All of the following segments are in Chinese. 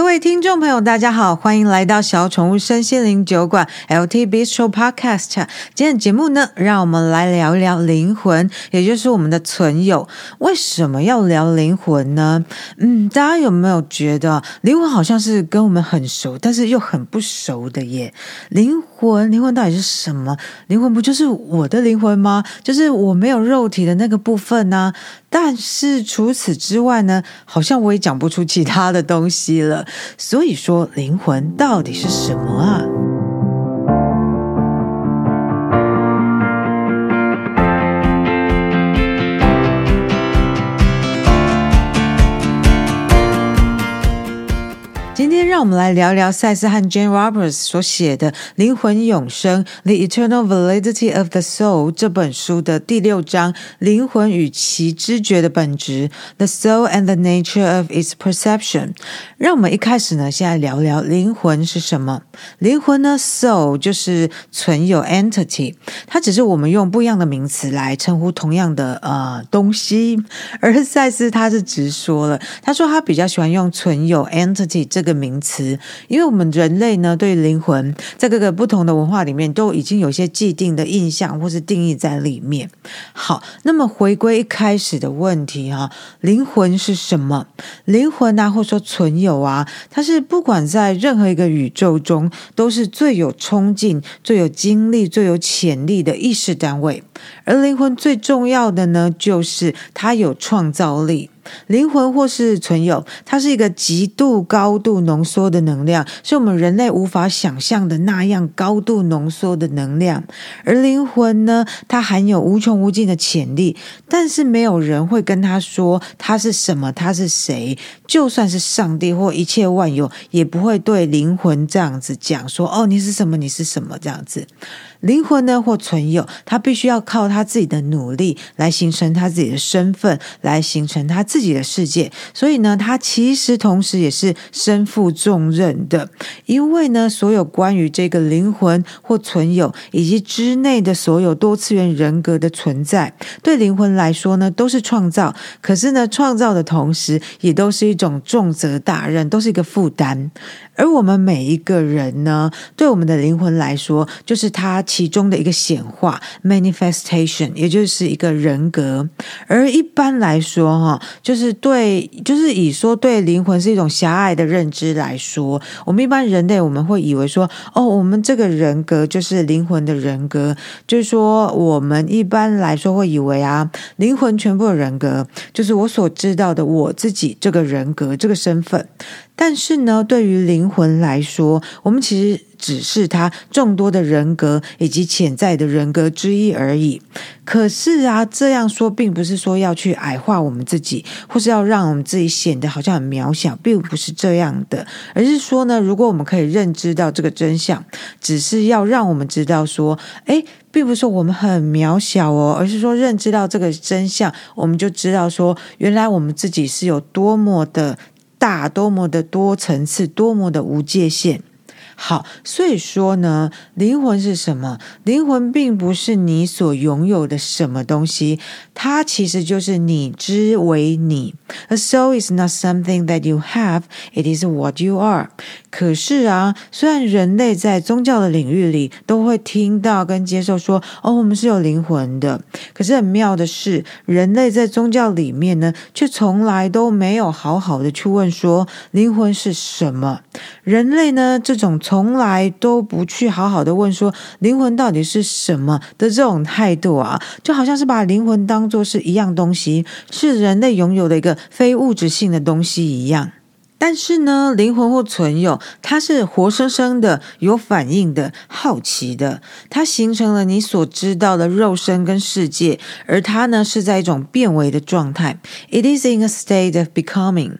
各位听众朋友，大家好，欢迎来到小宠物身心灵酒馆 LT Bistro Podcast。今天的节目呢，让我们来聊一聊灵魂，也就是我们的存有。为什么要聊灵魂呢？嗯，大家有没有觉得灵魂好像是跟我们很熟，但是又很不熟的耶？灵魂，灵魂到底是什么？灵魂不就是我的灵魂吗？就是我没有肉体的那个部分呢？但是除此之外呢，好像我也讲不出其他的东西了。所以说，灵魂到底是什么啊？让我们来聊聊赛斯和 Jane Roberts 所写的《灵魂永生》（The Eternal Validity of the Soul） 这本书的第六章“灵魂与其知觉的本质 ”（The Soul and the Nature of its Perception）。让我们一开始呢，先来聊聊灵魂是什么。灵魂呢，Soul 就是存有 （Entity），它只是我们用不一样的名词来称呼同样的呃东西。而赛斯他是直说了，他说他比较喜欢用存有 （Entity） 这个名。词，因为我们人类呢，对灵魂在各个不同的文化里面都已经有些既定的印象或是定义在里面。好，那么回归一开始的问题哈，灵魂是什么？灵魂啊，或者说存有啊，它是不管在任何一个宇宙中，都是最有冲劲、最有精力、最有潜力的意识单位。而灵魂最重要的呢，就是它有创造力。灵魂或是存有，它是一个极度高度浓缩的能量，是我们人类无法想象的那样高度浓缩的能量。而灵魂呢，它含有无穷无尽的潜力，但是没有人会跟他说他是什么，他是谁。就算是上帝或一切万有，也不会对灵魂这样子讲说：“哦，你是什么？你是什么？”这样子。灵魂呢，或存有，他必须要靠他自己的努力来形成他自己的身份，来形成他自己的世界。所以呢，他其实同时也是身负重任的，因为呢，所有关于这个灵魂或存有以及之内的所有多次元人格的存在，对灵魂来说呢，都是创造。可是呢，创造的同时，也都是一种重责大任，都是一个负担。而我们每一个人呢，对我们的灵魂来说，就是他其中的一个显化 （manifestation），也就是一个人格。而一般来说，哈，就是对，就是以说对灵魂是一种狭隘的认知来说，我们一般人类我们会以为说，哦，我们这个人格就是灵魂的人格，就是说我们一般来说会以为啊，灵魂全部的人格就是我所知道的我自己这个人格这个身份。但是呢，对于灵魂来说，我们其实只是他众多的人格以及潜在的人格之一而已。可是啊，这样说并不是说要去矮化我们自己，或是要让我们自己显得好像很渺小，并不是这样的。而是说呢，如果我们可以认知到这个真相，只是要让我们知道说，诶，并不是说我们很渺小哦，而是说认知到这个真相，我们就知道说，原来我们自己是有多么的。大，多么的多层次，多么的无界限。好，所以说呢，灵魂是什么？灵魂并不是你所拥有的什么东西，它其实就是你之为你。A soul is not something that you have; it is what you are. 可是啊，虽然人类在宗教的领域里都会听到跟接受说，哦，我们是有灵魂的。可是很妙的是，人类在宗教里面呢，却从来都没有好好的去问说，灵魂是什么。人类呢，这种。从来都不去好好的问说灵魂到底是什么的这种态度啊，就好像是把灵魂当作是一样东西，是人类拥有的一个非物质性的东西一样。但是呢，灵魂或存有，它是活生生的、有反应的、好奇的，它形成了你所知道的肉身跟世界，而它呢是在一种变为的状态。It is in a state of becoming.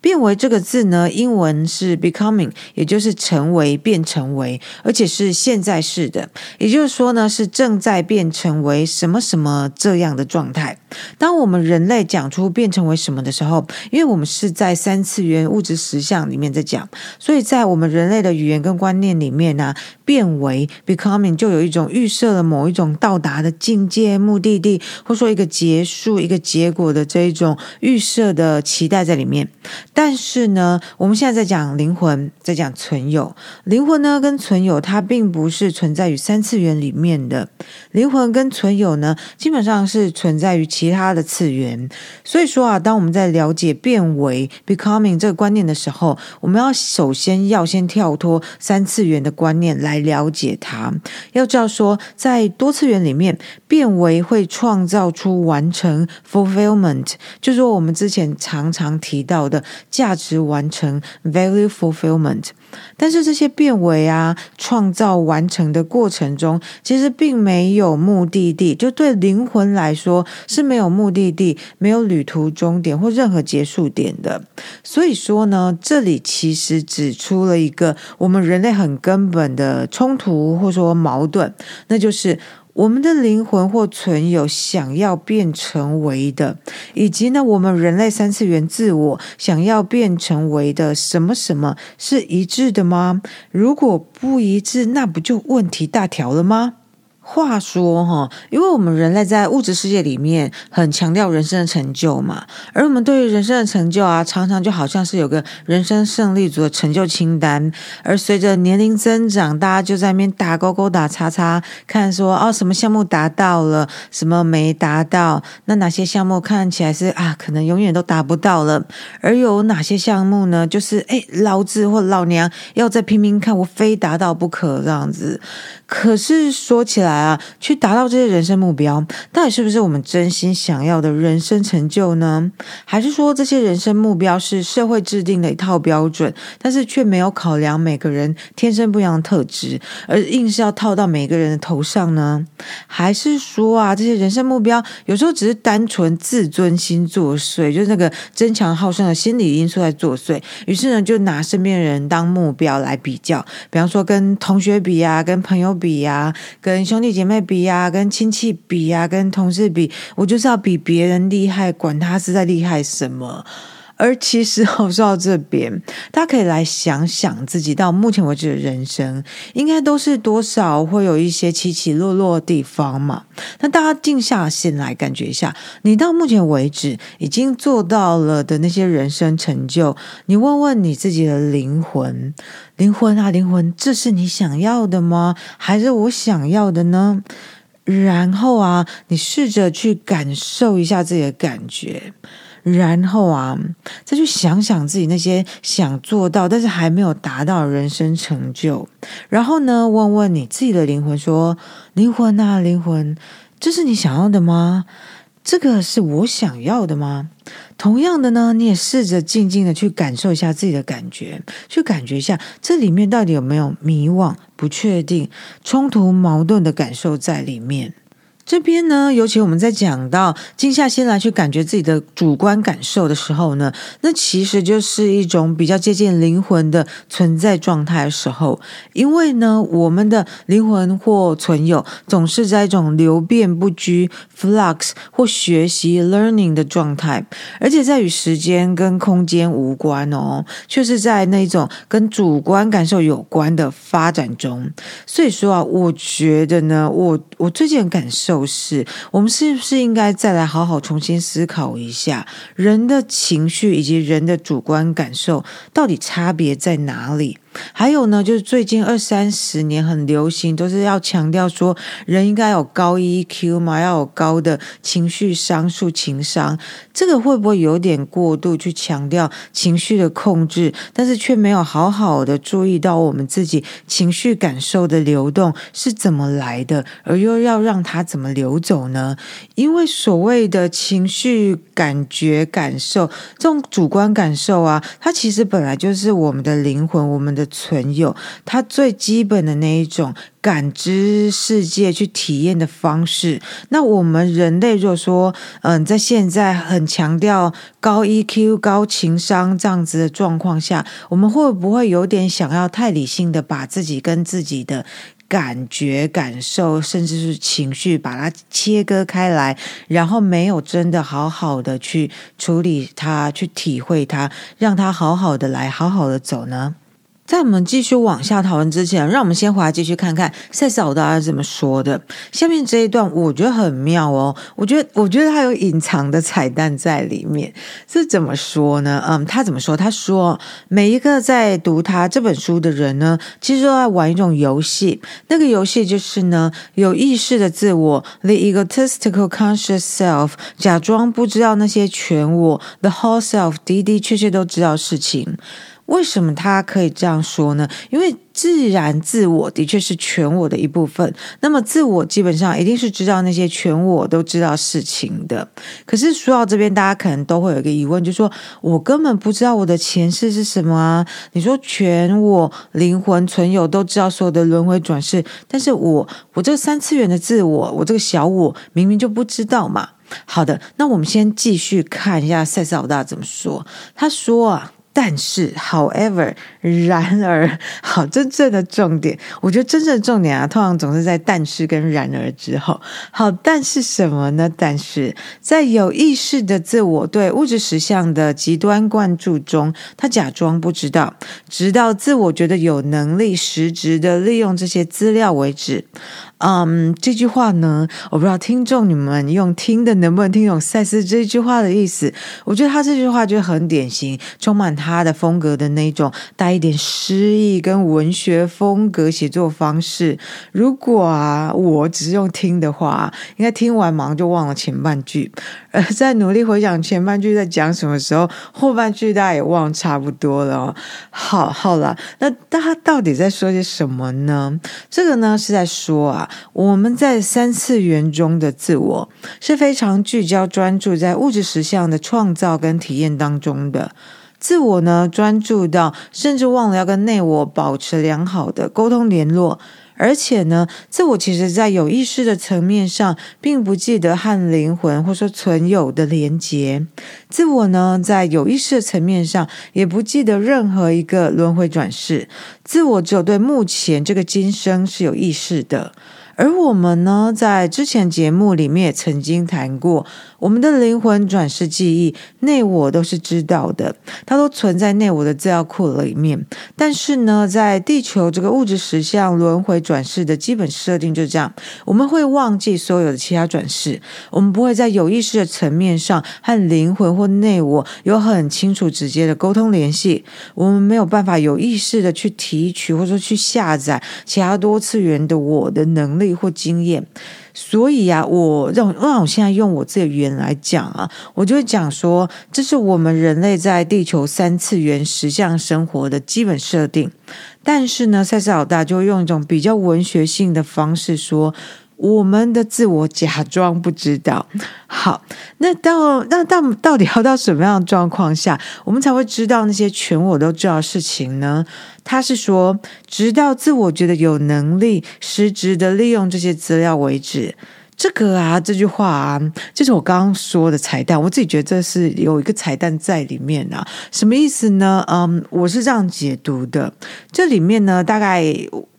变为这个字呢，英文是 becoming，也就是成为、变成为，而且是现在式的，也就是说呢，是正在变成为什么什么这样的状态。当我们人类讲出变成为什么的时候，因为我们是在三次元物质实相里面在讲，所以在我们人类的语言跟观念里面呢，变为 becoming 就有一种预设了某一种到达的境界、目的地，或说一个结束、一个结果的这一种预设的期待在里面。但是呢，我们现在在讲灵魂，在讲存有。灵魂呢，跟存有它并不是存在于三次元里面的。灵魂跟存有呢，基本上是存在于其他的次元。所以说啊，当我们在了解变为 becoming 这个观念的时候，我们要首先要先跳脱三次元的观念来了解它。要知道说，在多次元里面，变为会创造出完成 fulfillment，就是说我们之前常常提到的。价值完成 （value fulfillment），但是这些变为啊，创造完成的过程中，其实并没有目的地。就对灵魂来说是没有目的地、没有旅途终点或任何结束点的。所以说呢，这里其实指出了一个我们人类很根本的冲突或说矛盾，那就是。我们的灵魂或存有想要变成为的，以及呢，我们人类三次元自我想要变成为的什么什么是一致的吗？如果不一致，那不就问题大条了吗？话说哈，因为我们人类在物质世界里面很强调人生的成就嘛，而我们对于人生的成就啊，常常就好像是有个人生胜利组的成就清单，而随着年龄增长，大家就在那边打勾勾、打叉叉，看说哦，什么项目达到了，什么没达到，那哪些项目看起来是啊，可能永远都达不到了，而有哪些项目呢，就是哎，老子或老娘要再拼命看，我非达到不可这样子。可是说起来啊，去达到这些人生目标，到底是不是我们真心想要的人生成就呢？还是说这些人生目标是社会制定的一套标准，但是却没有考量每个人天生不一样的特质，而硬是要套到每个人的头上呢？还是说啊，这些人生目标有时候只是单纯自尊心作祟，就是那个争强好胜的心理因素在作祟，于是呢，就拿身边的人当目标来比较，比方说跟同学比啊，跟朋友。比呀、啊，跟兄弟姐妹比、啊，跟亲戚比、啊，跟同事比，我就是要比别人厉害，管他是在厉害什么。而其实我说到这边，大家可以来想想自己到目前为止的人生，应该都是多少会有一些起起落落的地方嘛。那大家静下心来感觉一下，你到目前为止已经做到了的那些人生成就，你问问你自己的灵魂，灵魂啊，灵魂，这是你想要的吗？还是我想要的呢？然后啊，你试着去感受一下自己的感觉。然后啊，再去想想自己那些想做到但是还没有达到人生成就。然后呢，问问你自己的灵魂说：“灵魂啊，灵魂，这是你想要的吗？这个是我想要的吗？”同样的呢，你也试着静静的去感受一下自己的感觉，去感觉一下这里面到底有没有迷惘、不确定、冲突、矛盾的感受在里面。这边呢，尤其我们在讲到静下心来去感觉自己的主观感受的时候呢，那其实就是一种比较接近灵魂的存在状态的时候。因为呢，我们的灵魂或存有总是在一种流变不居 （flux） 或学习 （learning） 的状态，而且在与时间跟空间无关哦，却是在那种跟主观感受有关的发展中。所以说啊，我觉得呢，我我最近感受。就是我们是不是应该再来好好重新思考一下，人的情绪以及人的主观感受到底差别在哪里？还有呢，就是最近二三十年很流行，都是要强调说人应该有高 EQ 嘛，要有高的情绪商数、情商。这个会不会有点过度去强调情绪的控制，但是却没有好好的注意到我们自己情绪感受的流动是怎么来的，而又要让它怎么流走呢？因为所谓的情绪感觉、感受这种主观感受啊，它其实本来就是我们的灵魂，我们的。存有它最基本的那一种感知世界去体验的方式。那我们人类如果说，嗯，在现在很强调高 EQ、高情商这样子的状况下，我们会不会有点想要太理性的把自己跟自己的感觉、感受，甚至是情绪，把它切割开来，然后没有真的好好的去处理它、去体会它，让它好好的来、好好的走呢？在我们继续往下讨论之前，让我们先回来继续看看赛斯老大是怎么说的。下面这一段我觉得很妙哦，我觉得我觉得他有隐藏的彩蛋在里面。是怎么说呢？嗯，他怎么说？他说每一个在读他这本书的人呢，其实都在玩一种游戏。那个游戏就是呢，有意识的自我 （the egotistical conscious self） 假装不知道那些全我 （the whole self） 的的确确都知道事情。为什么他可以这样说呢？因为自然自我的确是全我的一部分。那么自我基本上一定是知道那些全我都知道事情的。可是说到这边，大家可能都会有一个疑问，就是说我根本不知道我的前世是什么啊？你说全我灵魂存有都知道所有的轮回转世，但是我我这三次元的自我，我这个小我明明就不知道嘛。好的，那我们先继续看一下赛斯老大怎么说。他说啊。但是，however，然而，好，真正的重点，我觉得真正的重点啊，通常总是在“但是”跟“然而”之后。好，但是什么呢？但是在有意识的自我对物质实相的极端灌注中，他假装不知道，直到自我觉得有能力实质的利用这些资料为止。嗯这句话呢，我不知道听众你们用听的能不能听懂赛斯这句话的意思。我觉得他这句话就很典型，充满他他的风格的那种带一点诗意跟文学风格写作方式。如果啊，我只是用听的话，应该听完忙就忘了前半句，而 在努力回想前半句在讲什么时候，后半句大家也忘差不多了。好，好了，那他到底在说些什么呢？这个呢是在说啊。我们在三次元中的自我是非常聚焦、专注在物质实相的创造跟体验当中的自我呢，专注到甚至忘了要跟内我保持良好的沟通联络。而且呢，自我其实在有意识的层面上，并不记得和灵魂或说存有的连结。自我呢，在有意识的层面上，也不记得任何一个轮回转世。自我只有对目前这个今生是有意识的。而我们呢，在之前节目里面也曾经谈过，我们的灵魂转世记忆，内我都是知道的，它都存在内我的资料库里面。但是呢，在地球这个物质实相轮回转世的基本设定就是这样，我们会忘记所有的其他转世，我们不会在有意识的层面上和灵魂或内我有很清楚直接的沟通联系，我们没有办法有意识的去提取或者说去下载其他多次元的我的能力。或经验，所以啊，我让让我现在用我自己的语言来讲啊，我就会讲说，这是我们人类在地球三次元实像生活的基本设定。但是呢，赛斯老大就会用一种比较文学性的方式说。我们的自我假装不知道。好，那到那到到底要到什么样的状况下，我们才会知道那些全我都知道的事情呢？他是说，直到自我觉得有能力实质的利用这些资料为止。这个啊，这句话啊，就是我刚刚说的彩蛋。我自己觉得这是有一个彩蛋在里面啊。什么意思呢？嗯，我是这样解读的。这里面呢，大概。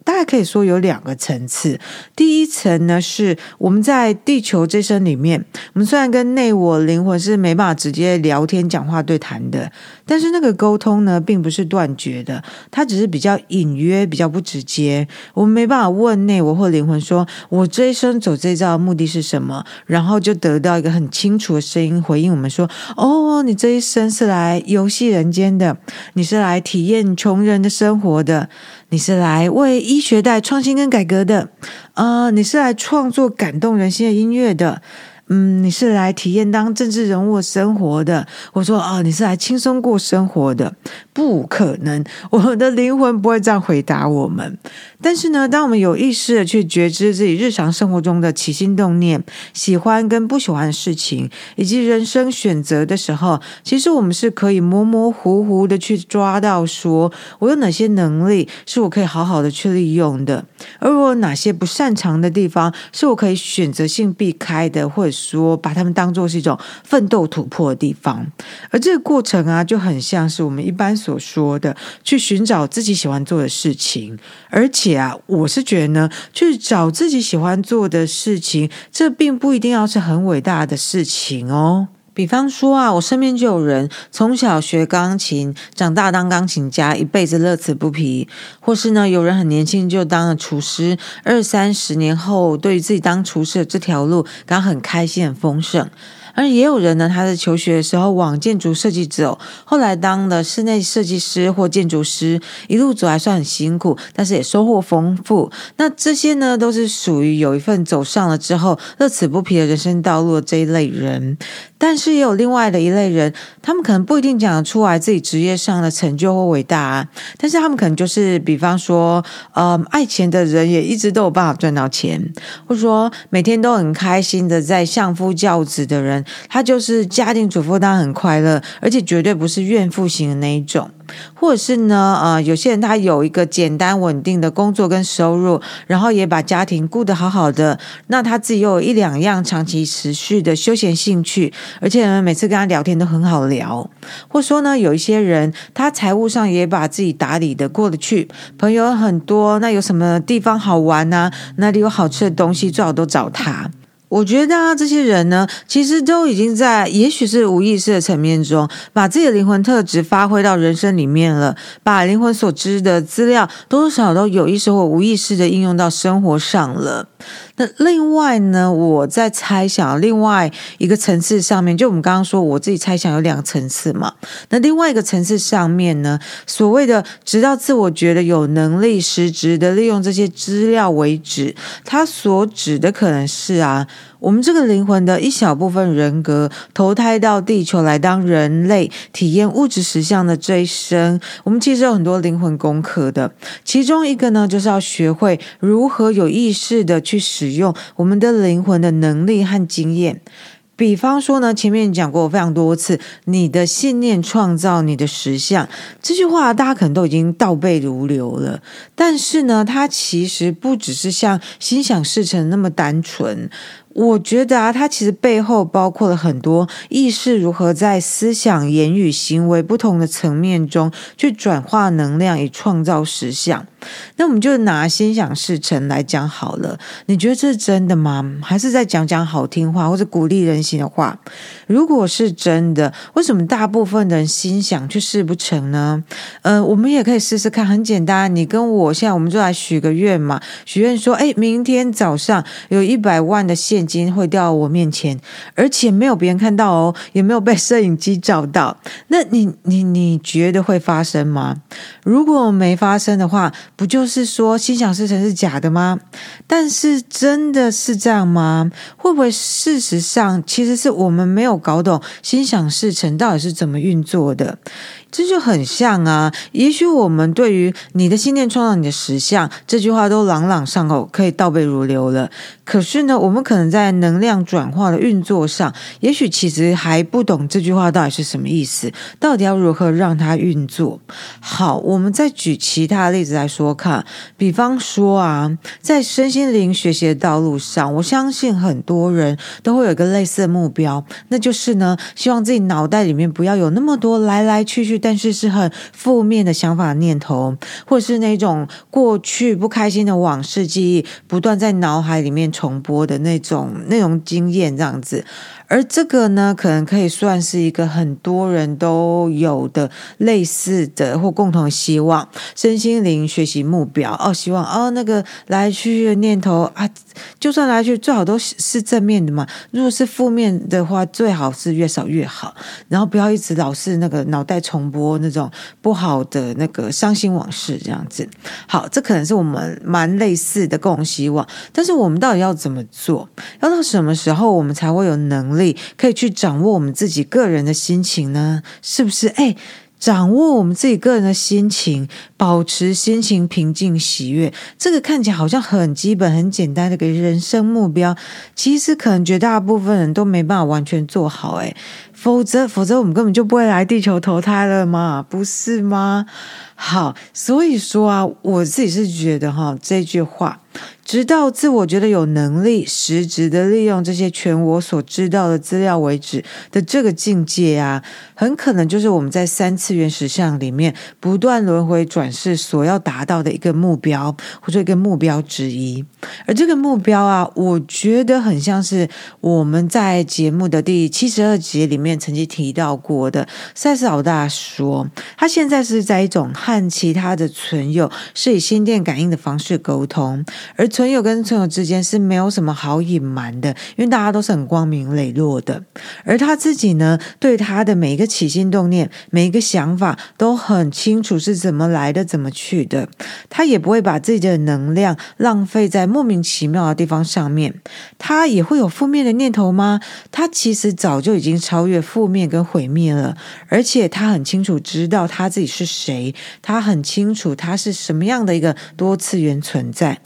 大概可以说有两个层次。第一层呢，是我们在地球这生里面，我们虽然跟内我灵魂是没办法直接聊天、讲话、对谈的，但是那个沟通呢，并不是断绝的，它只是比较隐约、比较不直接。我们没办法问内我或灵魂说：“我这一生走这一遭的目的是什么？”然后就得到一个很清楚的声音回应我们说：“哦，你这一生是来游戏人间的，你是来体验穷人的生活的。”你是来为医学带创新跟改革的，啊、呃，你是来创作感动人心的音乐的。嗯，你是来体验当政治人物生活的？我说啊、你是来轻松过生活的？不可能，我的灵魂不会这样回答我们。但是呢，当我们有意识的去觉知自己日常生活中的起心动念、喜欢跟不喜欢的事情，以及人生选择的时候，其实我们是可以模模糊糊的去抓到，说我有哪些能力是我可以好好的去利用的，而我有哪些不擅长的地方是我可以选择性避开的，或者。说把他们当做是一种奋斗突破的地方，而这个过程啊，就很像是我们一般所说的去寻找自己喜欢做的事情。而且啊，我是觉得呢，去找自己喜欢做的事情，这并不一定要是很伟大的事情哦。比方说啊，我身边就有人从小学钢琴，长大当钢琴家，一辈子乐此不疲；或是呢，有人很年轻就当了厨师，二三十年后，对于自己当厨师的这条路感很开心、很丰盛。而也有人呢，他在求学的时候往建筑设计走，后来当了室内设计师或建筑师，一路走还算很辛苦，但是也收获丰富。那这些呢，都是属于有一份走上了之后乐此不疲的人生道路的这一类人。但是也有另外的一类人，他们可能不一定讲得出来自己职业上的成就或伟大啊，但是他们可能就是，比方说，呃，爱钱的人也一直都有办法赚到钱，或者说每天都很开心的在相夫教子的人，他就是家庭主妇，当然很快乐，而且绝对不是怨妇型的那一种。或者是呢，呃，有些人他有一个简单稳定的工作跟收入，然后也把家庭顾得好好的，那他自己又有一两样长期持续的休闲兴趣，而且呢，每次跟他聊天都很好聊。或说呢，有一些人他财务上也把自己打理得过得去，朋友很多，那有什么地方好玩啊？哪里有好吃的东西，最好都找他。我觉得啊，这些人呢，其实都已经在，也许是无意识的层面中，把自己的灵魂特质发挥到人生里面了，把灵魂所知的资料，多少都有意识或无意识的应用到生活上了。那另外呢，我在猜想另外一个层次上面，就我们刚刚说，我自己猜想有两个层次嘛。那另外一个层次上面呢，所谓的直到自我觉得有能力实质的利用这些资料为止，它所指的可能是啊。我们这个灵魂的一小部分人格投胎到地球来当人类，体验物质实相的这一生，我们其实有很多灵魂功课的。其中一个呢，就是要学会如何有意识的去使使用我们的灵魂的能力和经验。比方说呢，前面讲过非常多次，你的信念创造你的实相这句话，大家可能都已经倒背如流了。但是呢，它其实不只是像心想事成那么单纯。我觉得啊，它其实背后包括了很多意识如何在思想、言语、行为不同的层面中去转化能量，以创造实相。那我们就拿心想事成来讲好了。你觉得这是真的吗？还是在讲讲好听话或者鼓励人心的话？如果是真的，为什么大部分的人心想却事不成呢？呃，我们也可以试试看，很简单。你跟我现在，我们就来许个愿嘛。许愿说，哎，明天早上有一百万的现金会掉到我面前，而且没有别人看到哦，也没有被摄影机照到。那你你你觉得会发生吗？如果没发生的话，不就是说心想事成是假的吗？但是真的是这样吗？会不会事实上其实是我们没有搞懂心想事成到底是怎么运作的？这就很像啊，也许我们对于你的信念创造你的实相这句话都朗朗上口，可以倒背如流了。可是呢，我们可能在能量转化的运作上，也许其实还不懂这句话到底是什么意思，到底要如何让它运作。好，我们再举其他例子来说看，比方说啊，在身心灵学习的道路上，我相信很多人都会有一个类似的目标，那就是呢，希望自己脑袋里面不要有那么多来来去去，但是是很负面的想法念头，或是那种过去不开心的往事记忆，不断在脑海里面重播的那种那种经验，这样子。而这个呢，可能可以算是一个很多人都有的类似的或共同希望，身心灵学习目标哦，希望哦那个来去的念头啊，就算来去，最好都是是正面的嘛。如果是负面的话，最好是越少越好，然后不要一直老是那个脑袋重播那种不好的那个伤心往事这样子。好，这可能是我们蛮类似的共希望，但是我们到底要怎么做？要到什么时候我们才会有能力？可以去掌握我们自己个人的心情呢？是不是？哎，掌握我们自己个人的心情，保持心情平静喜悦，这个看起来好像很基本、很简单的一个人生目标，其实可能绝大部分人都没办法完全做好。哎，否则，否则我们根本就不会来地球投胎了嘛，不是吗？好，所以说啊，我自己是觉得哈，这句话。直到自我觉得有能力实质的利用这些全我所知道的资料为止的这个境界啊，很可能就是我们在三次元实相里面不断轮回转世所要达到的一个目标，或者一个目标之一。而这个目标啊，我觉得很像是我们在节目的第七十二集里面面曾经提到过的。赛斯老大说，他现在是在一种和其他的存有是以心电感应的方式沟通，而存有跟存有之间是没有什么好隐瞒的，因为大家都是很光明磊落的。而他自己呢，对他的每一个起心动念、每一个想法都很清楚是怎么来的、怎么去的，他也不会把自己的能量浪费在莫名其妙的地方上面。他也会有负面的念头吗？他其实早就已经超越负面跟毁灭了，而且他很清楚知道他自己是谁，他很清楚他是什么样的一个多次元存在。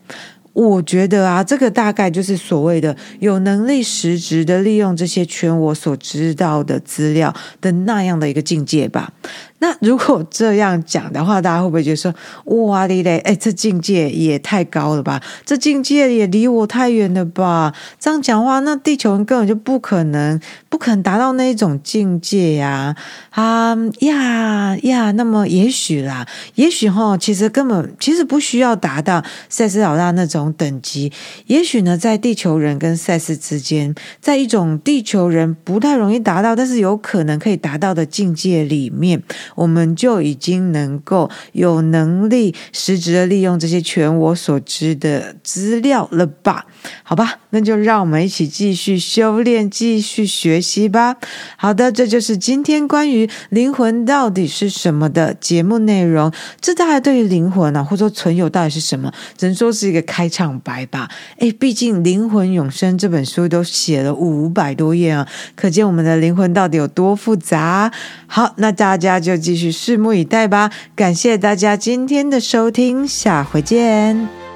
我觉得啊，这个大概就是所谓的有能力实质的利用这些全我所知道的资料的那样的一个境界吧。那如果这样讲的话，大家会不会觉得说，哇哩嘞，哎，这境界也太高了吧？这境界也离我太远了吧？这样讲话，那地球人根本就不可能，不可能达到那一种境界呀！啊呀呀，那么也许啦，也许哈，其实根本其实不需要达到赛斯老大那种等级。也许呢，在地球人跟赛斯之间，在一种地球人不太容易达到，但是有可能可以达到的境界里面。我们就已经能够有能力实质的利用这些全我所知的资料了吧？好吧，那就让我们一起继续修炼，继续学习吧。好的，这就是今天关于灵魂到底是什么的节目内容。这大概对于灵魂啊，或者说存有到底是什么，只能说是一个开场白吧。诶，毕竟《灵魂永生》这本书都写了五百多页啊，可见我们的灵魂到底有多复杂。好，那大家就继续拭目以待吧。感谢大家今天的收听，下回见。